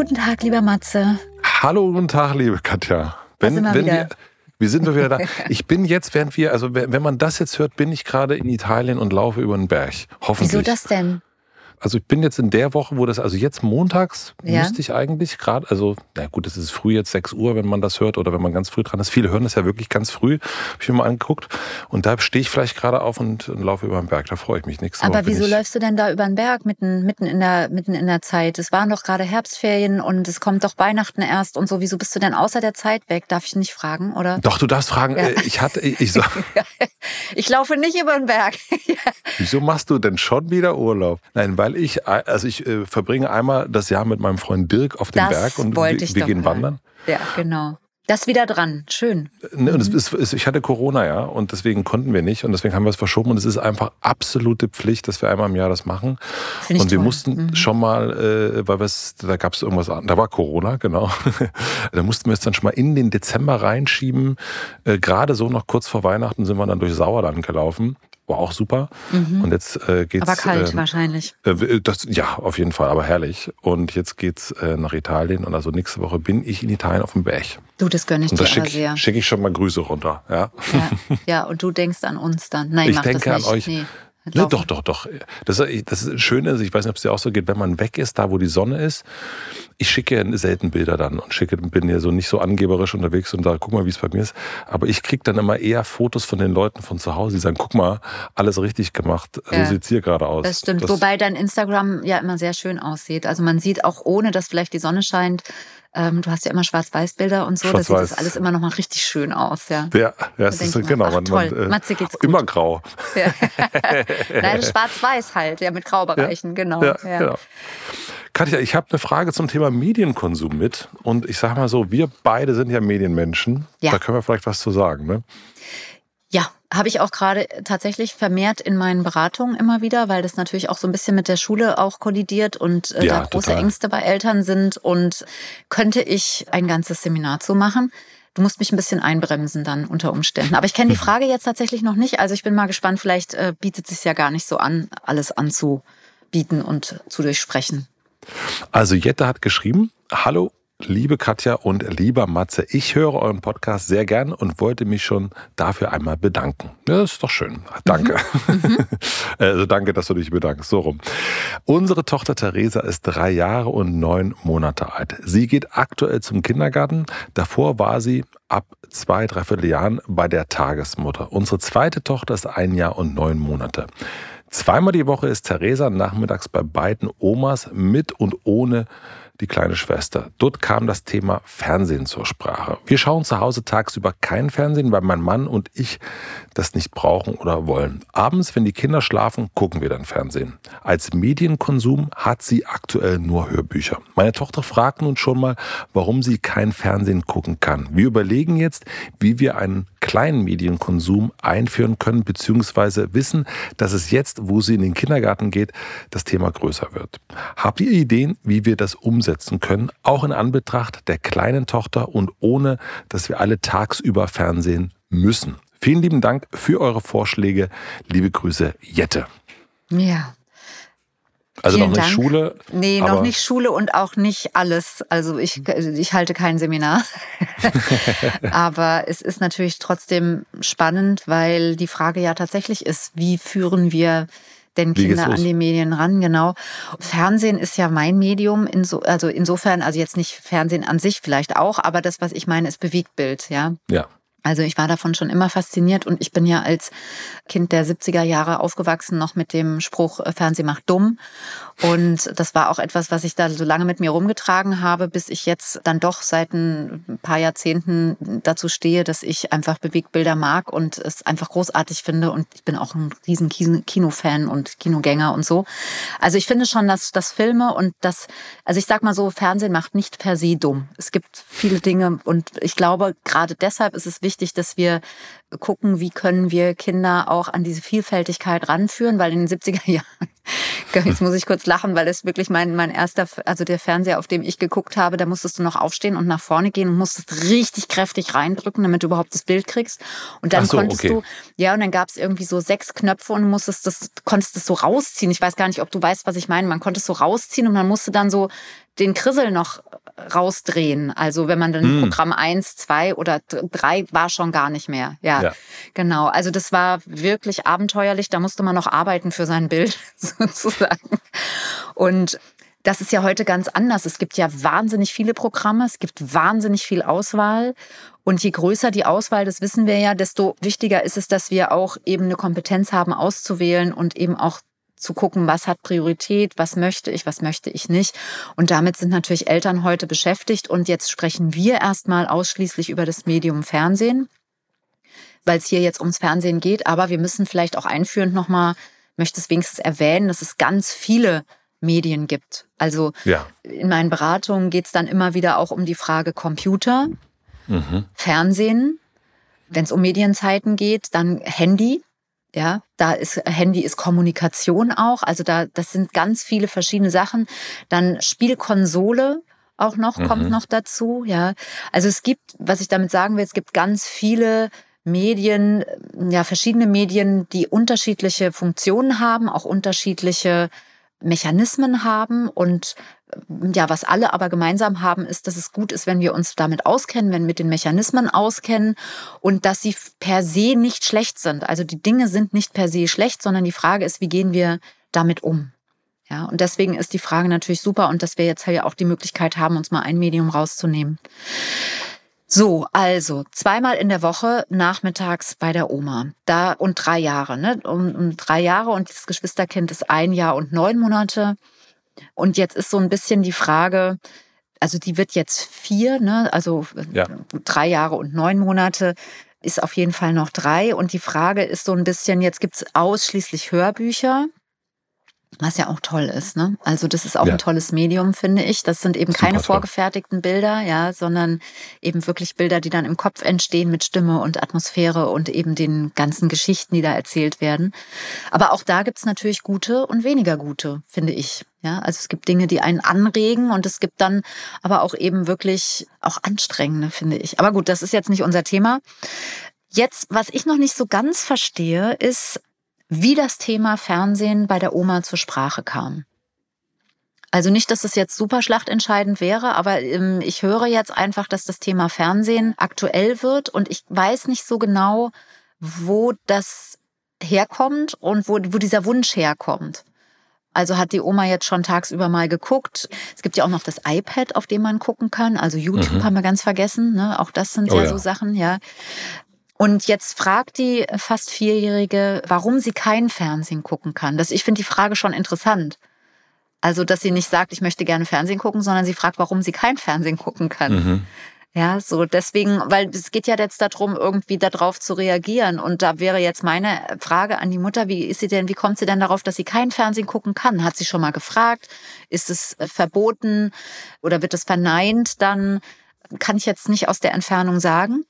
guten Tag, lieber Matze. Hallo, guten Tag, liebe Katja. Wenn, sind wir wenn wieder. wir, wie sind wir wieder da? Ich bin jetzt, während wir, also wenn wenn man das jetzt hört, bin ich gerade in Italien und laufe über den Berg. Hoffentlich. Wieso das denn? Also ich bin jetzt in der Woche, wo das, also jetzt montags Ja. müsste ich eigentlich gerade, also na gut, es ist früh jetzt 6 Uhr, wenn man das hört oder wenn man ganz früh dran ist. Viele hören das ja wirklich ganz früh, habe ich mir mal angeguckt. Und da stehe ich vielleicht gerade auf und, und laufe über den Berg. Da freue ich mich nichts. Aber wieso läufst du denn da über den Berg mitten, mitten, in der, mitten in der Zeit? Es waren doch gerade Herbstferien und es kommt doch Weihnachten erst und so. Wieso bist du denn außer der Zeit weg? Darf ich nicht fragen, oder? Doch, du darfst fragen, Ja. äh, ich hatte, ich, ich so, Ich laufe nicht über den Berg. wieso machst du denn schon wieder Urlaub? Nein, weil ich, äh, also ich äh, verbringe einmal das Jahr mit meinem Freund Dirk auf dem Das Berg und wir, wir gehen hören. wandern. Ja, genau. Das wieder dran. Schön. Ne, und ist, es, ich hatte Corona, ja, und deswegen konnten wir nicht und deswegen haben wir es verschoben und es ist einfach absolute Pflicht, dass wir einmal im Jahr das machen. Finde ich und wir toll. mussten Mhm. schon mal, äh, weil es, da gab es irgendwas, an- da war Corona, genau. da mussten wir es dann schon mal in den Dezember reinschieben. Äh, Gerade so noch kurz vor Weihnachten sind wir dann durch Sauerland gelaufen. War auch super. Und jetzt äh, geht's. Mhm. Aber kalt ähm, wahrscheinlich. äh, Das, ja, auf jeden Fall, aber herrlich. Und jetzt geht's äh, nach Italien und also nächste Woche bin ich in Italien auf dem Berg. Du, das gönne ich Und dir da aber schicke sehr. schick ich schon mal Grüße runter. Ja. Ja. ja, und du denkst an uns dann. Nein, Ich mach denke das an nicht. euch. Nee. Ne, doch, doch, doch. Das, das ist Schöne ist, ich weiß nicht, ob es dir auch so geht, wenn man weg ist, da wo die Sonne ist. Ich schicke ja selten Bilder dann und schicke, bin ja so nicht so angeberisch unterwegs und sage, guck mal, wie es bei mir ist. Aber ich kriege dann immer eher Fotos von den Leuten von zu Hause, die sagen, guck mal, alles richtig gemacht. Ja. So sieht's hier gerade aus. Das stimmt. Wobei dein Instagram ja immer sehr schön aussieht. Also man sieht auch ohne, dass vielleicht die Sonne scheint, ähm, du hast ja immer Schwarz-Weiß-Bilder und so, da sieht das alles immer noch mal richtig schön aus, ja. ja, ja, ist man, genau. ach, man, toll, man, Matze geht's gut. immer grau. ja. Nein, Schwarz-Weiß halt, ja, mit Graubereichen, genau. Ja, Ja, genau. Katja, ich habe eine Frage zum Thema Medienkonsum mit. Und ich sage mal so, wir beide sind ja Medienmenschen. Ja. Da können wir vielleicht was zu sagen. Ne? Ja, habe ich auch gerade tatsächlich vermehrt in meinen Beratungen immer wieder, weil das natürlich auch so ein bisschen mit der Schule auch kollidiert und äh, Ja, da große total. Ängste bei Eltern sind. Und könnte ich ein ganzes Seminar zu machen? Du musst mich ein bisschen einbremsen dann unter Umständen. Aber ich kenne die Frage jetzt tatsächlich noch nicht. Also ich bin mal gespannt, vielleicht äh, bietet es sich ja gar nicht so an, alles anzubieten und zu durchsprechen. Also Jette hat geschrieben, hallo liebe Katja und lieber Matze, ich höre euren Podcast sehr gern und wollte mich schon dafür einmal bedanken. Das ist doch schön. Danke. also danke, dass du dich bedankst. So rum. Unsere Tochter Theresa ist drei Jahre und neun Monate alt. Sie geht aktuell zum Kindergarten. Davor war sie ab zwei, dreiviertel Jahren bei der Tagesmutter. Unsere zweite Tochter ist ein Jahr und neun Monate. Zweimal die Woche ist Theresa nachmittags bei beiden Omas mit und ohne die kleine Schwester. Dort kam das Thema Fernsehen zur Sprache. Wir schauen zu Hause tagsüber kein Fernsehen, weil mein Mann und ich das nicht brauchen oder wollen. Abends, wenn die Kinder schlafen, gucken wir dann Fernsehen. Als Medienkonsum hat sie aktuell nur Hörbücher. Meine Tochter fragt nun schon mal, warum sie kein Fernsehen gucken kann. Wir überlegen jetzt, wie wir einen kleinen Medienkonsum einführen können, beziehungsweise wissen, dass es jetzt, wo sie in den Kindergarten geht, das Thema größer wird. Habt ihr Ideen, wie wir das umsetzen können, auch in Anbetracht der kleinen Tochter und ohne, dass wir alle tagsüber Fernsehen müssen? Vielen lieben Dank für eure Vorschläge. Liebe Grüße, Jette. Ja. Also Vielen noch nicht Dank. Schule. Nee, noch nicht Schule und auch nicht alles. Also ich, ich halte kein Seminar. Aber es ist natürlich trotzdem spannend, weil die Frage ja tatsächlich ist, wie führen wir denn Kinder an die Medien ran? Genau. Fernsehen ist ja mein Medium, inso, also insofern, also jetzt nicht Fernsehen an sich vielleicht auch, aber das, was ich meine, ist Bewegtbild, ja. Ja. Also ich war davon schon immer fasziniert und ich bin ja als Kind der 70er Jahre aufgewachsen, noch mit dem Spruch, äh, Fernsehen macht dumm. Und das war auch etwas, was ich da so lange mit mir rumgetragen habe, bis ich jetzt dann doch seit ein paar Jahrzehnten dazu stehe, dass ich einfach Bewegbilder mag und es einfach großartig finde. Und ich bin auch ein riesen Kinofan und Kinogänger und so. Also ich finde schon, dass das Filme und das, also ich sag mal so, Fernsehen macht nicht per se dumm. Es gibt viele Dinge und ich glaube, gerade deshalb ist es wichtig, dass wir gucken, wie können wir Kinder auch an diese Vielfältigkeit ranführen, weil in den 70er Jahren Jetzt muss ich kurz lachen, weil das wirklich mein, mein erster, also der Fernseher, auf dem ich geguckt habe, da musstest du noch aufstehen und nach vorne gehen und musstest richtig kräftig reindrücken, damit du überhaupt das Bild kriegst. Und dann so, konntest okay. du, ja, und dann gab es irgendwie so sechs Knöpfe und musstest das, konntest das so rausziehen. Ich weiß gar nicht, ob du weißt, was ich meine. Man konnte es so rausziehen und man musste dann so den Krissel noch rausdrehen. Also wenn man dann hm. Programm eins, zwei oder drei war schon gar nicht mehr. Ja, ja, genau. Also das war wirklich abenteuerlich. Da musste man noch arbeiten für sein Bild sozusagen. Und das ist ja heute ganz anders. Es gibt ja wahnsinnig viele Programme, es gibt wahnsinnig viel Auswahl. Und je größer die Auswahl, das wissen wir ja, desto wichtiger ist es, dass wir auch eben eine Kompetenz haben, auszuwählen und eben auch zu gucken, was hat Priorität, was möchte ich, was möchte ich nicht. Und damit sind natürlich Eltern heute beschäftigt. Und jetzt sprechen wir erstmal ausschließlich über das Medium Fernsehen, weil es hier jetzt ums Fernsehen geht. Aber wir müssen vielleicht auch einführend nochmal, möchte es wenigstens erwähnen, dass es ganz viele Medien gibt. Also ja. in meinen Beratungen geht es dann immer wieder auch um die Frage Computer, mhm. Fernsehen. Wenn es um Medienzeiten geht, dann Handy. Ja, da ist Handy ist Kommunikation auch. Also da, das sind ganz viele verschiedene Sachen. Dann Spielkonsole auch noch, mhm. kommt noch dazu. Ja, also es gibt, was ich damit sagen will, es gibt ganz viele Medien, ja, verschiedene Medien, die unterschiedliche Funktionen haben, auch unterschiedliche Mechanismen haben und ja, was alle aber gemeinsam haben, ist, dass es gut ist, wenn wir uns damit auskennen, wenn wir mit den Mechanismen auskennen und dass sie per se nicht schlecht sind. Also die Dinge sind nicht per se schlecht, sondern die Frage ist, wie gehen wir damit um? Ja, und deswegen ist die Frage natürlich super und dass wir jetzt ja auch die Möglichkeit haben, uns mal ein Medium rauszunehmen. So, also zweimal in der Woche nachmittags bei der Oma. Da und drei Jahre, ne? Um, um drei Jahre und das Geschwisterkind ist ein Jahr und neun Monate. Und jetzt ist so ein bisschen die Frage, also die wird jetzt vier, ne? also ja. drei Jahre und neun Monate ist auf jeden Fall noch drei. Und die Frage ist so ein bisschen, jetzt gibt es ausschließlich Hörbücher. Was ja auch toll ist, ne? Also das ist auch ja. ein tolles Medium, finde ich. Das sind eben Super keine vorgefertigten Bilder, ja, sondern eben wirklich Bilder, die dann im Kopf entstehen mit Stimme und Atmosphäre und eben den ganzen Geschichten, die da erzählt werden. Aber auch da gibt's natürlich gute und weniger gute, finde ich. Ja, also es gibt Dinge, die einen anregen und es gibt dann aber auch eben wirklich auch anstrengende, finde ich. Aber gut, das ist jetzt nicht unser Thema. Jetzt, was ich noch nicht so ganz verstehe, ist, wie das Thema Fernsehen bei der Oma zur Sprache kam. Also nicht, dass es jetzt super schlachtentscheidend wäre, aber ähm, ich höre jetzt einfach, dass das Thema Fernsehen aktuell wird und ich weiß nicht so genau, wo das herkommt und wo, wo dieser Wunsch herkommt. Also hat die Oma jetzt schon tagsüber mal geguckt. Es gibt ja auch noch das iPad, auf dem man gucken kann. Also YouTube mhm. haben wir ganz vergessen. Ne? Auch das sind oh, ja so Sachen, ja. Und jetzt fragt die fast Vierjährige, warum sie kein Fernsehen gucken kann. Das, ich finde die Frage schon interessant. Also, dass sie nicht sagt, ich möchte gerne Fernsehen gucken, sondern sie fragt, warum sie kein Fernsehen gucken kann. Mhm. Ja, so deswegen, weil es geht ja jetzt darum, irgendwie darauf zu reagieren. Und da wäre jetzt meine Frage an die Mutter, wie ist sie denn, wie kommt sie denn darauf, dass sie kein Fernsehen gucken kann? Hat sie schon mal gefragt? Ist es äh, verboten oder wird es verneint? Dann kann ich jetzt nicht aus der Entfernung sagen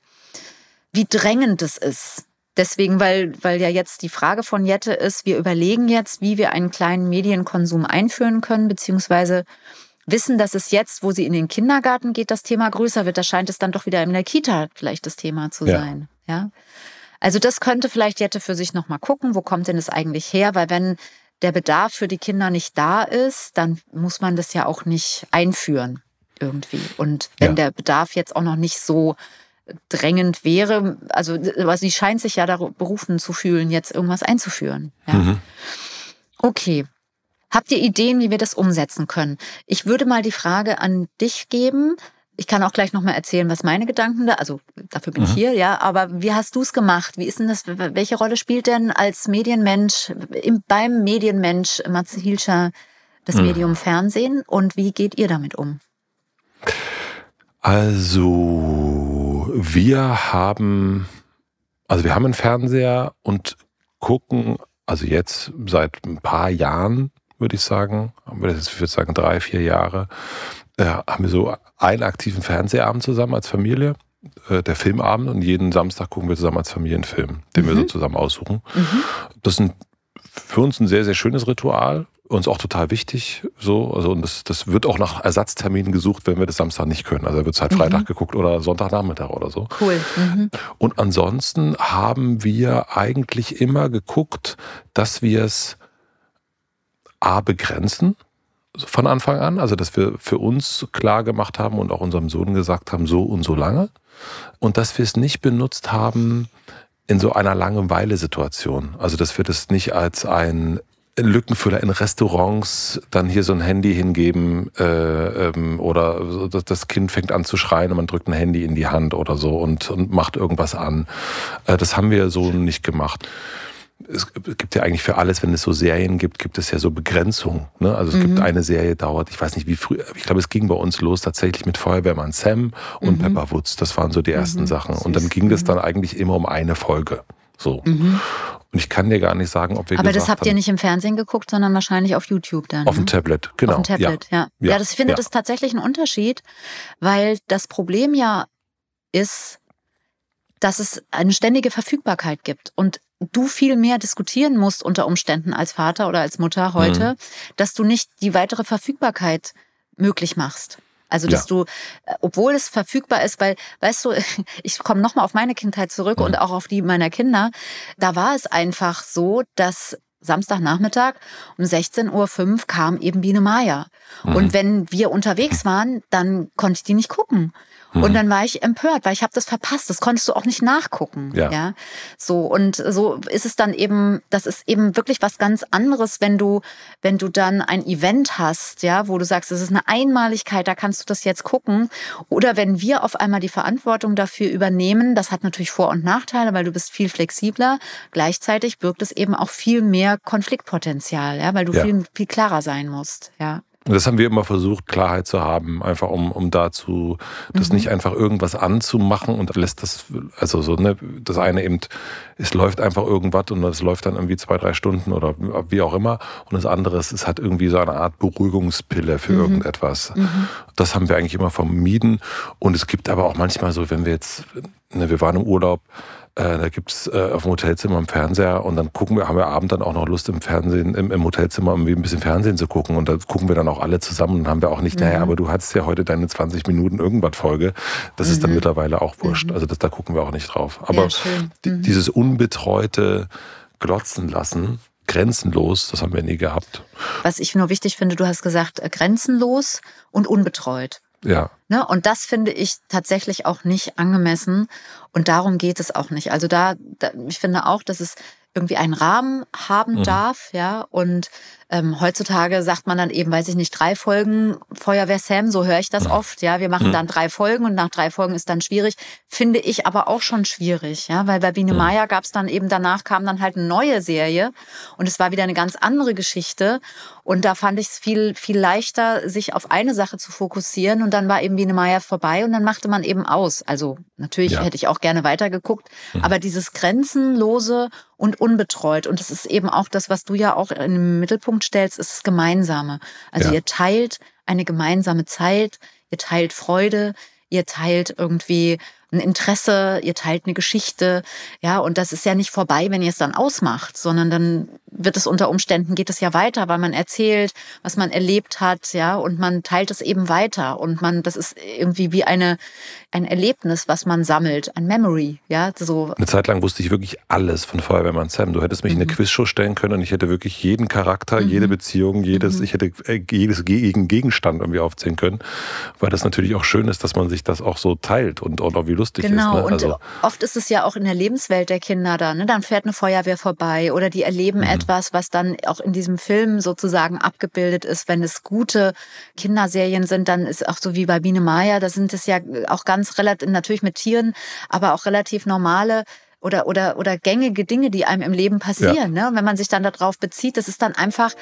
wie drängend es ist. Deswegen, weil, weil ja jetzt die Frage von Jette ist, wir überlegen jetzt, wie wir einen kleinen Medienkonsum einführen können, beziehungsweise wissen, dass es jetzt, wo sie in den Kindergarten geht, das Thema größer wird. Da scheint es dann doch wieder in der Kita vielleicht das Thema zu ja. sein. Ja. Also das könnte vielleicht Jette für sich nochmal gucken, wo kommt denn das eigentlich her? Weil wenn der Bedarf für die Kinder nicht da ist, dann muss man das ja auch nicht einführen irgendwie. Und wenn ja. der Bedarf jetzt auch noch nicht so drängend wäre. Also, aber sie scheint sich ja darauf berufen zu fühlen, jetzt irgendwas einzuführen. Ja. Mhm. Okay. Habt ihr Ideen, wie wir das umsetzen können? Ich würde mal die Frage an dich geben. Ich kann auch gleich nochmal erzählen, was meine Gedanken da, also dafür bin mhm. ich hier, ja, aber wie hast du es gemacht? Wie ist denn das, welche Rolle spielt denn als Medienmensch, im, beim Medienmensch Matze Hilscher das mhm. Medium Fernsehen und wie geht ihr damit um? Also, wir haben, also wir haben einen Fernseher und gucken, also jetzt seit ein paar Jahren, würde ich sagen, ist, ich würde sagen, drei, vier Jahre, äh, haben wir so einen aktiven Fernsehabend zusammen als Familie, äh, der Filmabend und jeden Samstag gucken wir zusammen als Familienfilm, den mhm. wir so zusammen aussuchen. Mhm. Das ist ein, für uns ein sehr, sehr schönes Ritual, uns auch total wichtig. So, also und das, das wird auch nach Ersatzterminen gesucht, wenn wir das Samstag nicht können. Also wird es halt mhm. Freitag geguckt oder Sonntagnachmittag oder so. Cool. Mhm. Und ansonsten haben wir eigentlich immer geguckt, dass wir es A begrenzen von Anfang an, also dass wir für uns klar gemacht haben und auch unserem Sohn gesagt haben, so und so lange. Und dass wir es nicht benutzt haben in so einer Langeweile-Situation. Also dass wir das nicht als ein Lückenfüller in Restaurants dann hier so ein Handy hingeben äh, ähm, oder das Kind fängt an zu schreien und man drückt ein Handy in die Hand oder so und, und macht irgendwas an. Äh, das haben wir so nicht gemacht. Es gibt ja eigentlich für alles, wenn es so Serien gibt, gibt es ja so Begrenzungen. Ne? Also es mhm. gibt eine Serie, dauert, ich weiß nicht wie früh, ich glaube, es ging bei uns los tatsächlich mit Feuerwehrmann Sam und mhm. Pepper Woods. Das waren so die ersten mhm. Sachen. Und dann ging das dann eigentlich immer um eine Folge. So. Mhm. Und ich kann dir gar nicht sagen, ob wir. Aber das habt ihr nicht im Fernsehen geguckt, sondern wahrscheinlich auf YouTube dann. Auf dem ne? Tablet, genau. Auf dem Tablet, ja. Ja, ja. ja das, ich finde ja. das tatsächlich einen Unterschied, weil das Problem ja ist, dass es eine ständige Verfügbarkeit gibt und du viel mehr diskutieren musst unter Umständen als Vater oder als Mutter heute, mhm. dass du nicht die weitere Verfügbarkeit möglich machst. Also, dass ja. du, äh, obwohl es verfügbar ist, weil, weißt du, ich komme nochmal auf meine Kindheit zurück mhm. und auch auf die meiner Kinder, da war es einfach so, dass Samstagnachmittag um 16.05 Uhr kam eben Biene Maya. Mhm. Und wenn wir unterwegs waren, dann konnte ich die nicht gucken. Mhm. Und dann war ich empört, weil ich habe das verpasst. Das konntest du auch nicht nachgucken. Ja. ja. So und so ist es dann eben. Das ist eben wirklich was ganz anderes, wenn du, wenn du dann ein Event hast, ja, wo du sagst, es ist eine Einmaligkeit, da kannst du das jetzt gucken. Oder wenn wir auf einmal die Verantwortung dafür übernehmen, das hat natürlich Vor- und Nachteile, weil du bist viel flexibler. Gleichzeitig birgt es eben auch viel mehr Konfliktpotenzial, ja, weil du ja. viel viel klarer sein musst. Ja. Das haben wir immer versucht, Klarheit zu haben, einfach um, um dazu, das mhm. nicht einfach irgendwas anzumachen und lässt das, also so, ne, das eine eben, es läuft einfach irgendwas und das läuft dann irgendwie zwei, drei Stunden oder wie auch immer. Und das andere ist, es hat irgendwie so eine Art Beruhigungspille für mhm. irgendetwas. Mhm. Das haben wir eigentlich immer vermieden. Und es gibt aber auch manchmal so, wenn wir jetzt, ne, wir waren im Urlaub, äh, da gibt's äh, auf dem Hotelzimmer im Fernseher und dann gucken wir, haben wir Abend dann auch noch Lust im Fernsehen, im, im Hotelzimmer irgendwie ein bisschen Fernsehen zu gucken und da gucken wir dann auch alle zusammen und haben wir auch nicht, mhm. naja, aber du hattest ja heute deine 20 Minuten irgendwas Folge. Das mhm. ist dann mhm. mittlerweile auch wurscht. Mhm. Also das, da gucken wir auch nicht drauf. Aber ja, mhm. dieses unbetreute Glotzen lassen, grenzenlos, das haben wir nie gehabt. Was ich nur wichtig finde, du hast gesagt, äh, grenzenlos und unbetreut. Ja. Ne? Und das finde ich tatsächlich auch nicht angemessen. Und darum geht es auch nicht. Also da, da ich finde auch, dass es irgendwie einen Rahmen haben mhm. darf, ja. Und ähm, heutzutage sagt man dann eben, weiß ich nicht, drei Folgen Feuerwehr Sam, so höre ich das mhm. oft, ja. Wir machen mhm. dann drei Folgen und nach drei Folgen ist dann schwierig. Finde ich aber auch schon schwierig, ja, weil bei Biene mhm. Maya gab es dann eben danach kam dann halt eine neue Serie und es war wieder eine ganz andere Geschichte. Und da fand ich es viel, viel leichter, sich auf eine Sache zu fokussieren. Und dann war eben Biene Maya vorbei und dann machte man eben aus. Also natürlich ja. hätte ich auch gerne weitergeguckt, mhm. aber dieses grenzenlose und unbetreut. Und das ist eben auch das, was du ja auch im Mittelpunkt stellst, ist das Gemeinsame. Also ja. ihr teilt eine gemeinsame Zeit, ihr teilt Freude, ihr teilt irgendwie ein Interesse, ihr teilt eine Geschichte, ja, und das ist ja nicht vorbei, wenn ihr es dann ausmacht, sondern dann wird es unter Umständen geht es ja weiter, weil man erzählt, was man erlebt hat, ja, und man teilt es eben weiter und man, das ist irgendwie wie eine, ein Erlebnis, was man sammelt, ein Memory, ja, so. Eine Zeit lang wusste ich wirklich alles von Feuerwehrmann Sam. Du hättest mich mhm. in eine mhm. Quizshow stellen können und ich hätte wirklich jeden Charakter, mhm. jede Beziehung, jedes, mhm. ich hätte äh, jedes Gegenstand irgendwie aufzählen können, weil das natürlich auch schön ist, dass man sich das auch so teilt und, und auch wie lustig genau. ist. Genau, ne? also, und oft ist es ja auch in der Lebenswelt der Kinder dann. Ne? Dann fährt eine Feuerwehr vorbei oder die erleben mhm. etwas, was dann auch in diesem Film sozusagen abgebildet ist. Wenn es gute Kinderserien sind, dann ist auch so wie bei Biene Maya, da sind es ja auch ganz relativ, natürlich mit Tieren, aber auch relativ normale oder, oder, oder gängige Dinge, die einem im Leben passieren. Ja. Ne? Und wenn man sich dann darauf bezieht, das ist dann einfach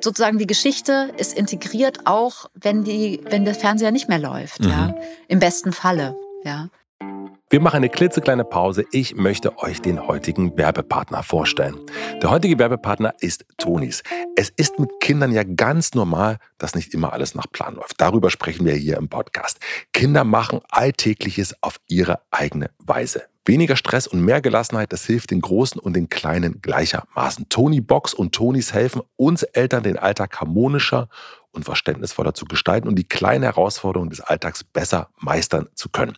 sozusagen die Geschichte ist integriert auch, wenn die, wenn der Fernseher nicht mehr läuft, mhm. ja. Im besten Falle, ja. Wir machen eine klitzekleine Pause. Ich möchte euch den heutigen Werbepartner vorstellen. Der heutige Werbepartner ist Tonis. Es ist mit Kindern ja ganz normal, dass nicht immer alles nach Plan läuft. Darüber sprechen wir hier im Podcast. Kinder machen Alltägliches auf ihre eigene Weise. Weniger Stress und mehr Gelassenheit, das hilft den Großen und den Kleinen gleichermaßen. Tony Box und Tonis helfen uns Eltern, den Alltag harmonischer und verständnisvoller zu gestalten und die kleinen Herausforderungen des Alltags besser meistern zu können.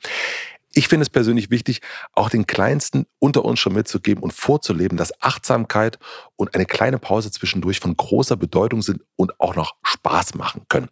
Ich finde es persönlich wichtig, auch den Kleinsten unter uns schon mitzugeben und vorzuleben, dass Achtsamkeit und eine kleine Pause zwischendurch von großer Bedeutung sind und auch noch Spaß machen können.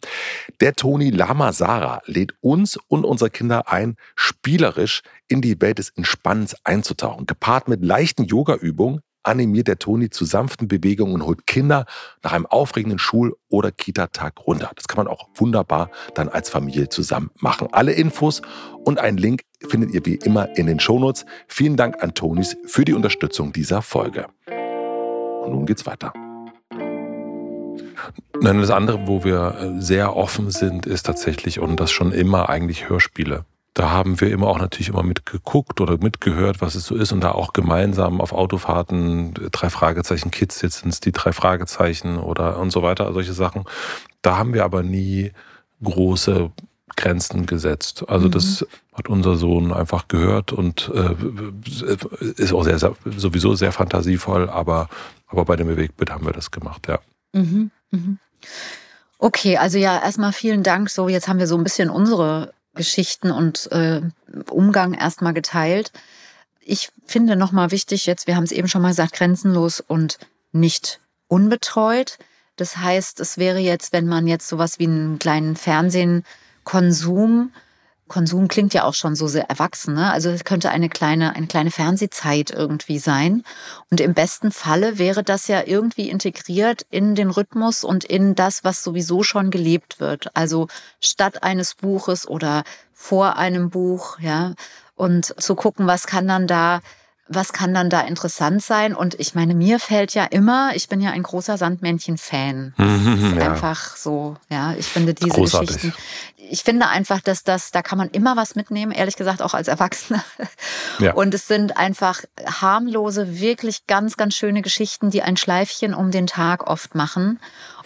Der Toni Lama Sarah lädt uns und unsere Kinder ein, spielerisch in die Welt des Entspannens einzutauchen, gepaart mit leichten Yoga-Übungen, animiert der Toni zu sanften Bewegungen und holt Kinder nach einem aufregenden Schul- oder Kita-Tag runter. Das kann man auch wunderbar dann als Familie zusammen machen. Alle Infos und einen Link findet ihr wie immer in den Shownotes. Vielen Dank an Tonis für die Unterstützung dieser Folge. Und nun geht's weiter. Nein, das andere, wo wir sehr offen sind, ist tatsächlich und das schon immer eigentlich Hörspiele da haben wir immer auch natürlich immer mitgeguckt oder mitgehört, was es so ist und da auch gemeinsam auf Autofahrten drei Fragezeichen Kids, jetzt sind es die drei Fragezeichen oder und so weiter, solche Sachen. Da haben wir aber nie große Grenzen gesetzt. Also mhm. das hat unser Sohn einfach gehört und äh, ist auch sehr, sehr, sowieso sehr fantasievoll, aber, aber bei dem Bewegtbild haben wir das gemacht, ja. Mhm. Mhm. Okay, also ja, erstmal vielen Dank. So, jetzt haben wir so ein bisschen unsere Geschichten und äh, Umgang erstmal geteilt. Ich finde nochmal wichtig, jetzt, wir haben es eben schon mal gesagt, grenzenlos und nicht unbetreut. Das heißt, es wäre jetzt, wenn man jetzt sowas wie einen kleinen Fernsehkonsum Konsum klingt ja auch schon so sehr erwachsen. Ne? Also es könnte eine kleine, eine kleine Fernsehzeit irgendwie sein. Und im besten Falle wäre das ja irgendwie integriert in den Rhythmus und in das, was sowieso schon gelebt wird. Also statt eines Buches oder vor einem Buch, ja. Und zu gucken, was kann dann da was kann dann da interessant sein? Und ich meine, mir fällt ja immer, ich bin ja ein großer Sandmännchen-Fan. Mhm, ja. Einfach so, ja, ich finde diese Großartig. Geschichten. Ich finde einfach, dass das, da kann man immer was mitnehmen, ehrlich gesagt, auch als Erwachsener. Ja. Und es sind einfach harmlose, wirklich ganz, ganz schöne Geschichten, die ein Schleifchen um den Tag oft machen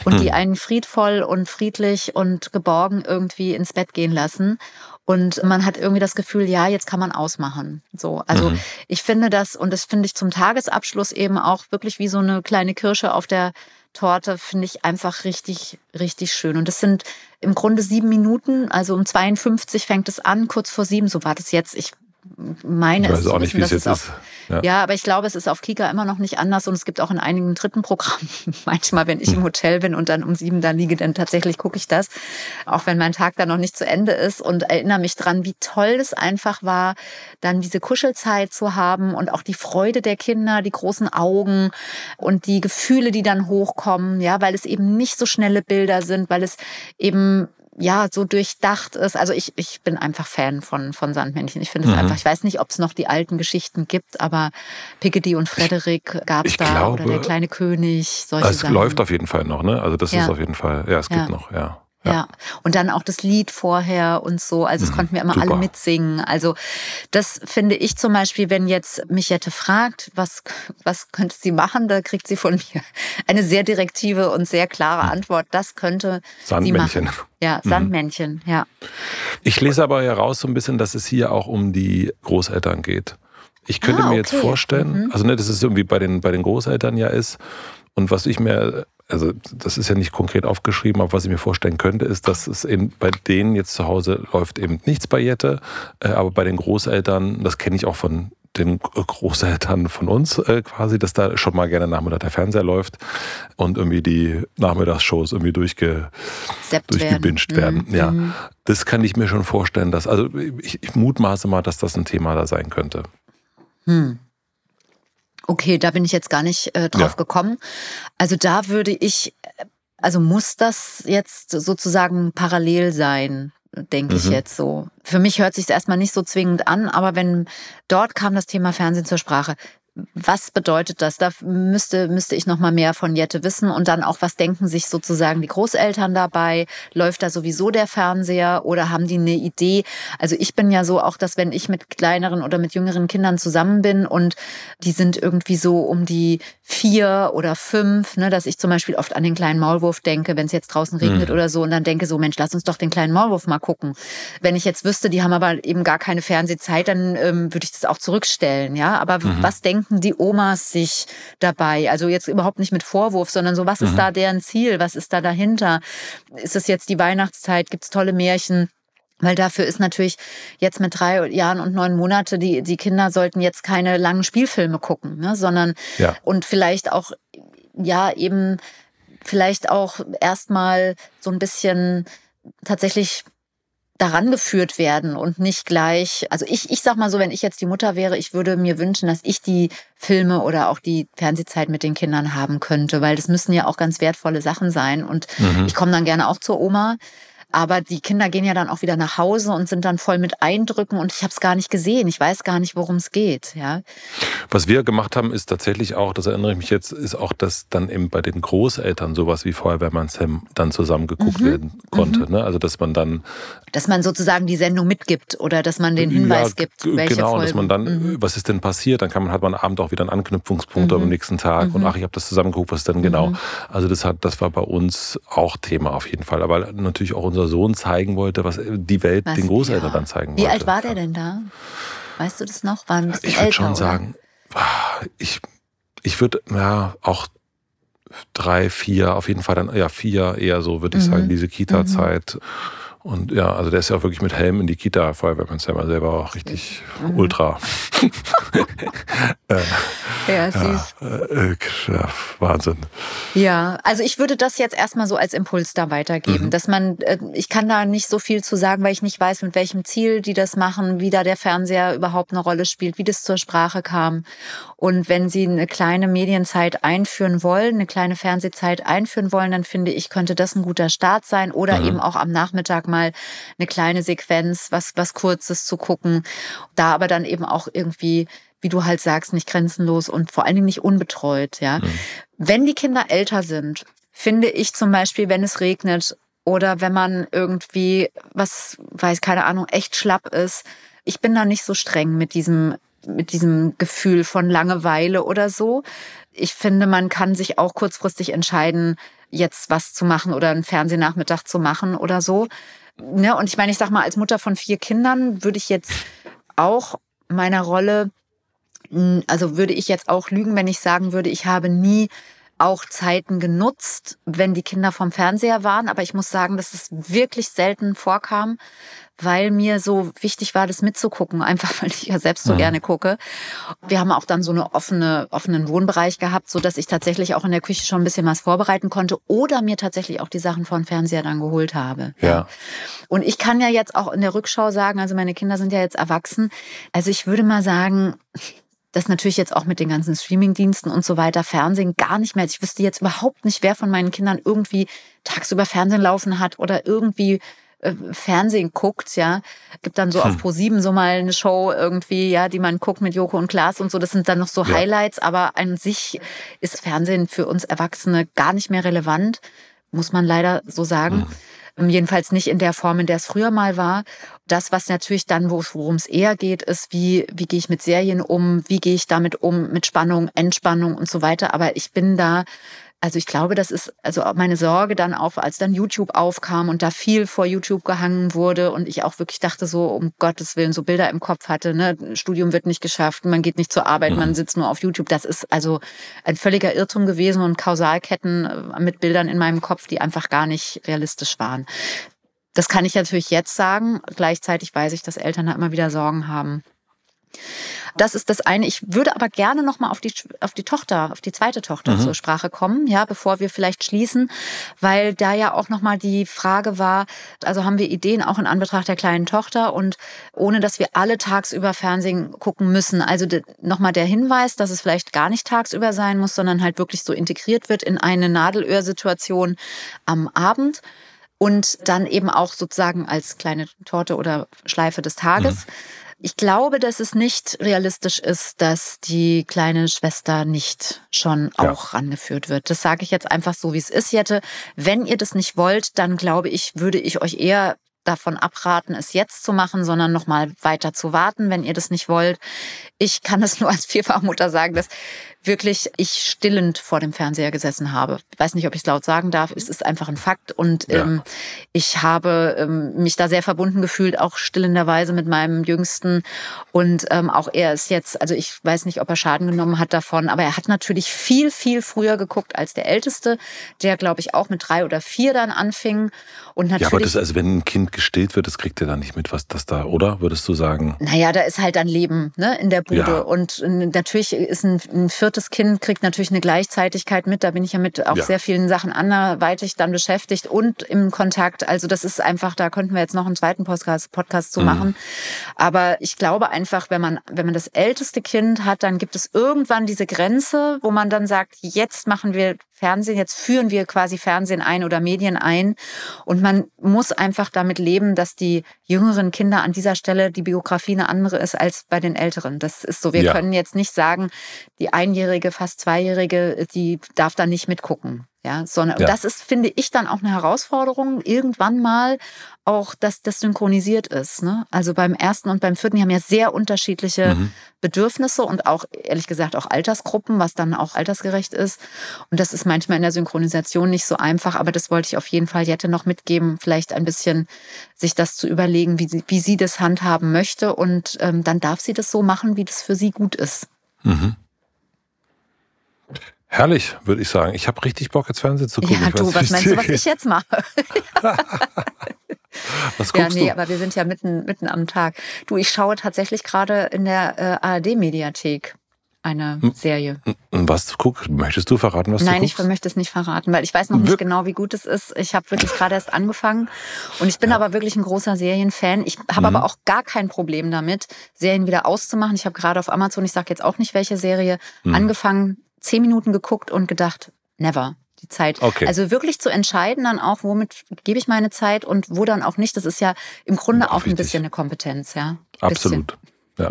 und hm. die einen friedvoll und friedlich und geborgen irgendwie ins Bett gehen lassen. Und man hat irgendwie das Gefühl, ja, jetzt kann man ausmachen. So, also mhm. ich finde das, und das finde ich zum Tagesabschluss eben auch wirklich wie so eine kleine Kirsche auf der Torte, finde ich einfach richtig, richtig schön. Und das sind im Grunde sieben Minuten, also um 52 fängt es an, kurz vor sieben, so war das jetzt. Ich meine ich weiß auch nicht, wie es jetzt ist. Ja. ja. aber ich glaube, es ist auf Kika immer noch nicht anders und es gibt auch in einigen dritten Programmen. Manchmal, wenn ich im hm. Hotel bin und dann um sieben da liege, dann tatsächlich gucke ich das, auch wenn mein Tag dann noch nicht zu Ende ist und erinnere mich dran, wie toll es einfach war, dann diese Kuschelzeit zu haben und auch die Freude der Kinder, die großen Augen und die Gefühle, die dann hochkommen, ja, weil es eben nicht so schnelle Bilder sind, weil es eben ja so durchdacht ist. Also ich, ich bin einfach Fan von, von Sandmännchen. Ich finde es mhm. einfach, ich weiß nicht, ob es noch die alten Geschichten gibt, aber Piggedy und Frederik gab es da glaube, oder der kleine König, solche Es Sachen. läuft auf jeden Fall noch, ne? Also das ja. ist auf jeden Fall, ja, es gibt noch, ja. Ja. ja. und dann auch das Lied vorher und so. Also, es mhm, konnten wir immer super. alle mitsingen. Also, das finde ich zum Beispiel, wenn jetzt mich hätte fragt, was, was könnte sie machen, da kriegt sie von mir eine sehr direktive und sehr klare mhm. Antwort. Das könnte Sandmännchen. sie machen. Ja, mhm. Sandmännchen, mhm. ja. Ich lese aber heraus so ein bisschen, dass es hier auch um die Großeltern geht. Ich könnte ah, okay. mir jetzt vorstellen, mhm. also ne, dass es irgendwie bei den, bei den Großeltern ja ist. Und was ich mir also das ist ja nicht konkret aufgeschrieben, aber was ich mir vorstellen könnte, ist, dass es eben bei denen jetzt zu Hause läuft eben nichts bei Jette, äh, aber bei den Großeltern, das kenne ich auch von den Großeltern von uns äh, quasi, dass da schon mal gerne Nachmittag der Fernseher läuft und irgendwie die Nachmittagsshows irgendwie durchge, durchgebinged werden. werden. Ja, mhm. das kann ich mir schon vorstellen, dass, also ich, ich mutmaße mal, dass das ein Thema da sein könnte. Hm. Okay, da bin ich jetzt gar nicht äh, drauf ja. gekommen. Also da würde ich, also muss das jetzt sozusagen parallel sein, denke mhm. ich jetzt so. Für mich hört sich erstmal nicht so zwingend an, aber wenn dort kam das Thema Fernsehen zur Sprache, was bedeutet das? Da müsste, müsste ich noch mal mehr von Jette wissen und dann auch, was denken sich sozusagen die Großeltern dabei? Läuft da sowieso der Fernseher oder haben die eine Idee? Also ich bin ja so auch, dass wenn ich mit kleineren oder mit jüngeren Kindern zusammen bin und die sind irgendwie so um die vier oder fünf, ne, dass ich zum Beispiel oft an den kleinen Maulwurf denke, wenn es jetzt draußen regnet mhm. oder so und dann denke so, Mensch, lass uns doch den kleinen Maulwurf mal gucken. Wenn ich jetzt wüsste, die haben aber eben gar keine Fernsehzeit, dann ähm, würde ich das auch zurückstellen, ja. Aber mhm. was denken denken die Omas sich dabei? Also jetzt überhaupt nicht mit Vorwurf, sondern so, was mhm. ist da deren Ziel? Was ist da dahinter? Ist es jetzt die Weihnachtszeit? Gibt es tolle Märchen? Weil dafür ist natürlich jetzt mit drei Jahren und neun Monate, die, die Kinder sollten jetzt keine langen Spielfilme gucken, ne? sondern ja. und vielleicht auch, ja, eben vielleicht auch erstmal so ein bisschen tatsächlich daran geführt werden und nicht gleich, also ich, ich sag mal so, wenn ich jetzt die Mutter wäre, ich würde mir wünschen, dass ich die Filme oder auch die Fernsehzeit mit den Kindern haben könnte, weil das müssen ja auch ganz wertvolle Sachen sein. Und mhm. ich komme dann gerne auch zur Oma aber die Kinder gehen ja dann auch wieder nach Hause und sind dann voll mit Eindrücken und ich habe es gar nicht gesehen. Ich weiß gar nicht, worum es geht. Ja. Was wir gemacht haben, ist tatsächlich auch, das erinnere ich mich jetzt, ist auch, dass dann eben bei den Großeltern sowas wie Feuerwehrmann Sam dann zusammen geguckt mhm. werden konnte. Mhm. Ne? Also dass man dann. Dass man sozusagen die Sendung mitgibt oder dass man den Hinweis ja, gibt, welche Genau, Folgen. dass man dann, mhm. was ist denn passiert? Dann kann man, hat man am Abend auch wieder einen Anknüpfungspunkt am mhm. nächsten Tag und mhm. ach, ich habe das zusammen geguckt, was denn genau. Mhm. Also das hat, das war bei uns auch Thema auf jeden Fall. Aber natürlich auch unser Sohn zeigen wollte, was die Welt was, den Großeltern ja. dann zeigen Wie wollte. Wie alt war der denn da? Weißt du das noch? War ein ich würde schon sagen, ah, ich, ich würde ja auch drei, vier, auf jeden Fall dann, ja, vier eher so, würde ich mhm. sagen, diese Kita-Zeit. Mhm. Und ja, also der ist ja auch wirklich mit Helm in die Kita, Feuerwehrmann ist ja mal selber auch richtig mhm. ultra. äh, ja, süß. Äh, äh, ja, Wahnsinn. Ja, also ich würde das jetzt erstmal so als Impuls da weitergeben, mhm. dass man, äh, ich kann da nicht so viel zu sagen, weil ich nicht weiß, mit welchem Ziel die das machen, wie da der Fernseher überhaupt eine Rolle spielt, wie das zur Sprache kam. Und wenn sie eine kleine Medienzeit einführen wollen, eine kleine Fernsehzeit einführen wollen, dann finde ich, könnte das ein guter Start sein oder mhm. eben auch am Nachmittag mal eine kleine Sequenz, was, was Kurzes zu gucken. Da aber dann eben auch irgendwie wie du halt sagst, nicht grenzenlos und vor allen Dingen nicht unbetreut, ja. Mhm. Wenn die Kinder älter sind, finde ich zum Beispiel, wenn es regnet oder wenn man irgendwie, was, weiß, keine Ahnung, echt schlapp ist, ich bin da nicht so streng mit diesem, mit diesem Gefühl von Langeweile oder so. Ich finde, man kann sich auch kurzfristig entscheiden, jetzt was zu machen oder einen Fernsehnachmittag zu machen oder so. Ne? Und ich meine, ich sag mal, als Mutter von vier Kindern würde ich jetzt auch meiner Rolle, also würde ich jetzt auch lügen, wenn ich sagen würde, ich habe nie auch Zeiten genutzt, wenn die Kinder vom Fernseher waren. Aber ich muss sagen, dass es wirklich selten vorkam, weil mir so wichtig war, das mitzugucken, einfach weil ich ja selbst so mhm. gerne gucke. Wir haben auch dann so eine offene, offenen Wohnbereich gehabt, so dass ich tatsächlich auch in der Küche schon ein bisschen was vorbereiten konnte oder mir tatsächlich auch die Sachen von Fernseher dann geholt habe. Ja. Und ich kann ja jetzt auch in der Rückschau sagen, also meine Kinder sind ja jetzt erwachsen. Also ich würde mal sagen, dass natürlich jetzt auch mit den ganzen Streamingdiensten und so weiter Fernsehen gar nicht mehr. Ich wüsste jetzt überhaupt nicht, wer von meinen Kindern irgendwie tagsüber Fernsehen laufen hat oder irgendwie Fernsehen guckt, ja. Gibt dann so hm. auf Pro 7 so mal eine Show irgendwie, ja, die man guckt mit Joko und Klaas und so. Das sind dann noch so ja. Highlights, aber an sich ist Fernsehen für uns Erwachsene gar nicht mehr relevant, muss man leider so sagen. Hm. Jedenfalls nicht in der Form, in der es früher mal war. Das, was natürlich dann, worum es eher geht, ist, wie, wie gehe ich mit Serien um, wie gehe ich damit um, mit Spannung, Entspannung und so weiter. Aber ich bin da also ich glaube, das ist also meine Sorge dann auch, als dann YouTube aufkam und da viel vor YouTube gehangen wurde und ich auch wirklich dachte so, um Gottes Willen, so Bilder im Kopf hatte, ne, Studium wird nicht geschafft, man geht nicht zur Arbeit, mhm. man sitzt nur auf YouTube. Das ist also ein völliger Irrtum gewesen und Kausalketten äh, mit Bildern in meinem Kopf, die einfach gar nicht realistisch waren. Das kann ich natürlich jetzt sagen. Gleichzeitig weiß ich, dass Eltern da immer wieder Sorgen haben. Das ist das eine. Ich würde aber gerne noch mal auf die auf die Tochter, auf die zweite Tochter mhm. zur Sprache kommen, ja, bevor wir vielleicht schließen, weil da ja auch noch mal die Frage war, also haben wir Ideen auch in Anbetracht der kleinen Tochter und ohne dass wir alle tagsüber Fernsehen gucken müssen. Also noch mal der Hinweis, dass es vielleicht gar nicht tagsüber sein muss, sondern halt wirklich so integriert wird in eine Nadelöhrsituation am Abend und dann eben auch sozusagen als kleine Torte oder Schleife des Tages. Mhm. Ich glaube, dass es nicht realistisch ist, dass die kleine Schwester nicht schon ja. auch rangeführt wird. Das sage ich jetzt einfach so, wie es ist, Jette. Wenn ihr das nicht wollt, dann glaube ich, würde ich euch eher davon abraten, es jetzt zu machen, sondern noch mal weiter zu warten, wenn ihr das nicht wollt. Ich kann es nur als Vierfachmutter sagen, dass wirklich ich stillend vor dem Fernseher gesessen habe. Ich weiß nicht, ob ich es laut sagen darf. Es ist einfach ein Fakt. Und ja. ähm, ich habe ähm, mich da sehr verbunden gefühlt, auch stillenderweise mit meinem Jüngsten. Und ähm, auch er ist jetzt, also ich weiß nicht, ob er Schaden genommen hat davon, aber er hat natürlich viel, viel früher geguckt als der Älteste, der, glaube ich, auch mit drei oder vier dann anfing. Und natürlich, ja, aber das, also wenn ein Kind gestillt wird, das kriegt er dann nicht mit, was das da, oder? Würdest du sagen? Naja, da ist halt dann Leben ne, in der Bude. Ja. Und natürlich ist ein, ein viertes Kind kriegt natürlich eine Gleichzeitigkeit mit. Da bin ich ja mit auch ja. sehr vielen Sachen anderweitig dann beschäftigt und im Kontakt. Also das ist einfach, da könnten wir jetzt noch einen zweiten Podcast, Podcast zu mhm. machen. Aber ich glaube einfach, wenn man, wenn man das älteste Kind hat, dann gibt es irgendwann diese Grenze, wo man dann sagt, jetzt machen wir Fernsehen, jetzt führen wir quasi Fernsehen ein oder Medien ein. Und man muss einfach damit leben, dass die jüngeren Kinder an dieser Stelle die Biografie eine andere ist als bei den älteren. Das ist so. Wir ja. können jetzt nicht sagen, die Einjährige, fast Zweijährige, die darf da nicht mitgucken. Ja, sondern ja. das ist, finde ich, dann auch eine Herausforderung, irgendwann mal auch, dass das synchronisiert ist. Ne? Also beim ersten und beim vierten, die haben ja sehr unterschiedliche mhm. Bedürfnisse und auch, ehrlich gesagt, auch Altersgruppen, was dann auch altersgerecht ist. Und das ist manchmal in der Synchronisation nicht so einfach, aber das wollte ich auf jeden Fall Jette noch mitgeben, vielleicht ein bisschen sich das zu überlegen, wie sie, wie sie das handhaben möchte. Und ähm, dann darf sie das so machen, wie das für sie gut ist. Mhm. Herrlich, würde ich sagen. Ich habe richtig Bock, jetzt Fernsehen zu gucken. Ja, du, was meinst du, was ich jetzt mache? was guckst ja, nee, du? aber wir sind ja mitten, mitten am Tag. Du, ich schaue tatsächlich gerade in der äh, ARD-Mediathek eine. Serie. Hm, was guck, möchtest du verraten, was Nein, du guckst? Nein, ich möchte es nicht verraten, weil ich weiß noch nicht Wir genau, wie gut es ist. Ich habe wirklich gerade erst angefangen und ich bin ja. aber wirklich ein großer Serienfan. Ich habe mhm. aber auch gar kein Problem damit, Serien wieder auszumachen. Ich habe gerade auf Amazon, ich sage jetzt auch nicht welche Serie, mhm. angefangen, zehn Minuten geguckt und gedacht, never die Zeit. Okay. Also wirklich zu entscheiden dann auch, womit gebe ich meine Zeit und wo dann auch nicht. Das ist ja im Grunde auch, auch ein bisschen eine Kompetenz, ja. Absolut. Ja.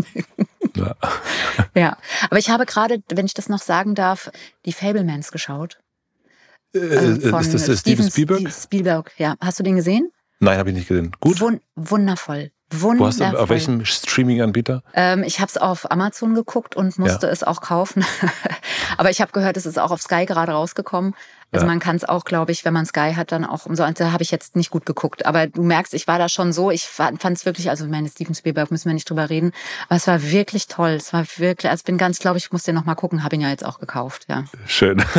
ja. ja. Aber ich habe gerade, wenn ich das noch sagen darf, die Fablemans geschaut. Äh, ähm, ist das der Steven Spielberg? Spielberg, ja. Hast du den gesehen? Nein, habe ich nicht gesehen. Gut. Wun wundervoll. Wundervoll. Wo hast du, auf welchem Streaming-Anbieter? Ähm, ich habe es auf Amazon geguckt und musste ja. es auch kaufen. Aber ich habe gehört, es ist auch auf Sky gerade rausgekommen. Also ja. man kann es auch, glaube ich, wenn man Sky hat, dann auch umsonst. Da habe ich jetzt nicht gut geguckt. Aber du merkst, ich war da schon so. Ich fand es wirklich, also meine Steven Spielberg müssen wir nicht drüber reden. Aber es war wirklich toll. Es war wirklich, also ich bin ganz, glaube ich, muss den noch mal gucken. Habe ihn ja jetzt auch gekauft. Ja. Schön.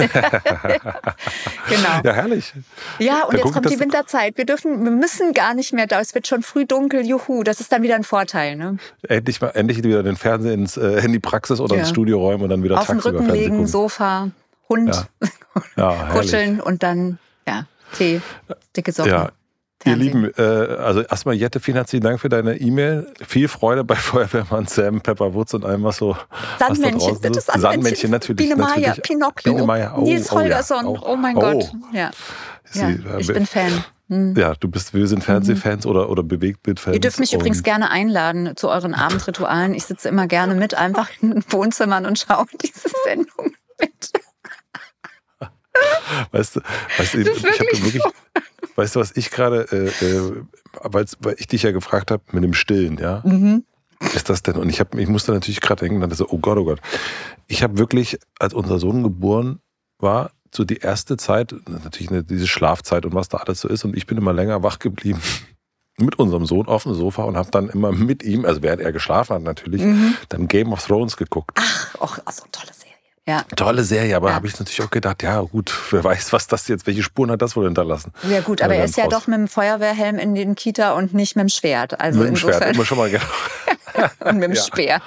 genau. Ja, herrlich. Ja, und da jetzt kommt die Winterzeit. Wir dürfen, wir müssen gar nicht mehr da. Es wird schon früh dunkel. Juhu, das ist dann wieder ein Vorteil. Ne? Endlich mal, endlich wieder den Fernseher ins, äh, in die Praxis oder ja. ins Studio räumen und dann wieder Auf den Rücken legen, Sofa. Hund ja. kuscheln und dann ja, Tee, dicke Socken. Ja. Ihr Lieben, äh, also erstmal Jette, vielen herzlichen Dank für deine E-Mail. Viel Freude bei Feuerwehrmann Sam, Pepper Woods und allem, was so Sandmännchen, bitte Sandmännchen. Sandmännchen natürlich. Biene Maya, Pinocchio, Biene Maya. Oh, Nils Holgersson, oh, ja. oh mein oh. Gott. Ja. ja. ich bin Fan. Hm. Ja, du bist, wir sind Fernsehfans mhm. oder, oder Bewegtbildfans. Ihr dürft mich übrigens gerne einladen zu euren Abendritualen. Ich sitze immer gerne mit, einfach in Wohnzimmern und schaue diese Sendung mit. Weißt du, weißt du ich, habe wirklich, so. weißt du, was ich gerade, äh, äh, weil ich dich ja gefragt habe mit dem Stillen, ja? Mhm. Ist das denn? Und ich, hab, ich musste natürlich gerade denken, dann so, oh Gott, oh Gott. Ich habe wirklich, als unser Sohn geboren war, so die erste Zeit, natürlich eine, diese Schlafzeit und was da alles so ist, und ich bin immer länger wach geblieben mit unserem Sohn auf dem Sofa und habe dann immer mit ihm, also während er geschlafen hat natürlich, mhm. dann Game of Thrones geguckt. Ach, auch also tolles ja. Tolle Serie, aber ja. habe ich natürlich auch gedacht, ja gut, wer weiß, was das jetzt, welche Spuren hat das wohl hinterlassen? Ja gut, aber er ist ja doch mit dem Feuerwehrhelm in den Kita und nicht mit dem Schwert. Also mit dem Schwert, immer schon mal genau. und mit dem ja. Speer.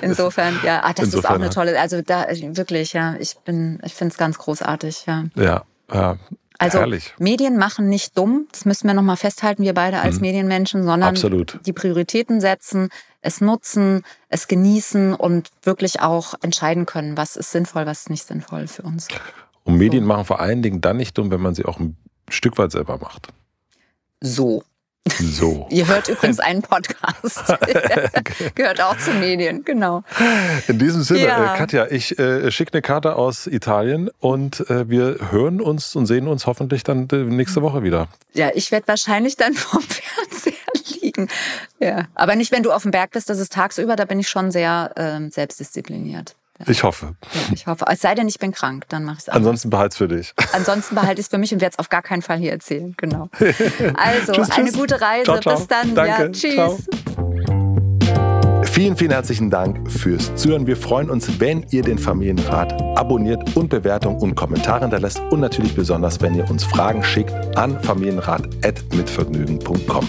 Insofern, ja, ah, das Insofern, ist auch eine tolle, also da wirklich, ja, ich bin, ich finde es ganz großartig, ja. Ja, ja. Also Herrlich. Medien machen nicht dumm, das müssen wir nochmal festhalten, wir beide als mhm. Medienmenschen, sondern Absolut. die Prioritäten setzen, es nutzen, es genießen und wirklich auch entscheiden können, was ist sinnvoll, was ist nicht sinnvoll für uns. Und Medien so. machen vor allen Dingen dann nicht dumm, wenn man sie auch ein Stück weit selber macht. So. So. Ihr hört übrigens einen Podcast. Gehört auch zu Medien, genau. In diesem Sinne, ja. äh, Katja, ich äh, schicke eine Karte aus Italien und äh, wir hören uns und sehen uns hoffentlich dann äh, nächste Woche wieder. Ja, ich werde wahrscheinlich dann vom Fernseher liegen. Ja, aber nicht, wenn du auf dem Berg bist, das ist tagsüber, da bin ich schon sehr ähm, selbstdiszipliniert. Ich hoffe. Ja, ich hoffe. Es sei denn, ich bin krank, dann mache ich es Ansonsten behalte es für dich. Ansonsten behalte ich es für mich und werde es auf gar keinen Fall hier erzählen. Genau. Also, tschüss, eine gute Reise. Ciao, ciao. Bis dann. Danke. Ja, tschüss. Vielen, vielen herzlichen Dank fürs Zuhören. Wir freuen uns, wenn ihr den Familienrat abonniert und Bewertungen und Kommentare hinterlässt und natürlich besonders, wenn ihr uns Fragen schickt an familienrat.mitvergnügen.com.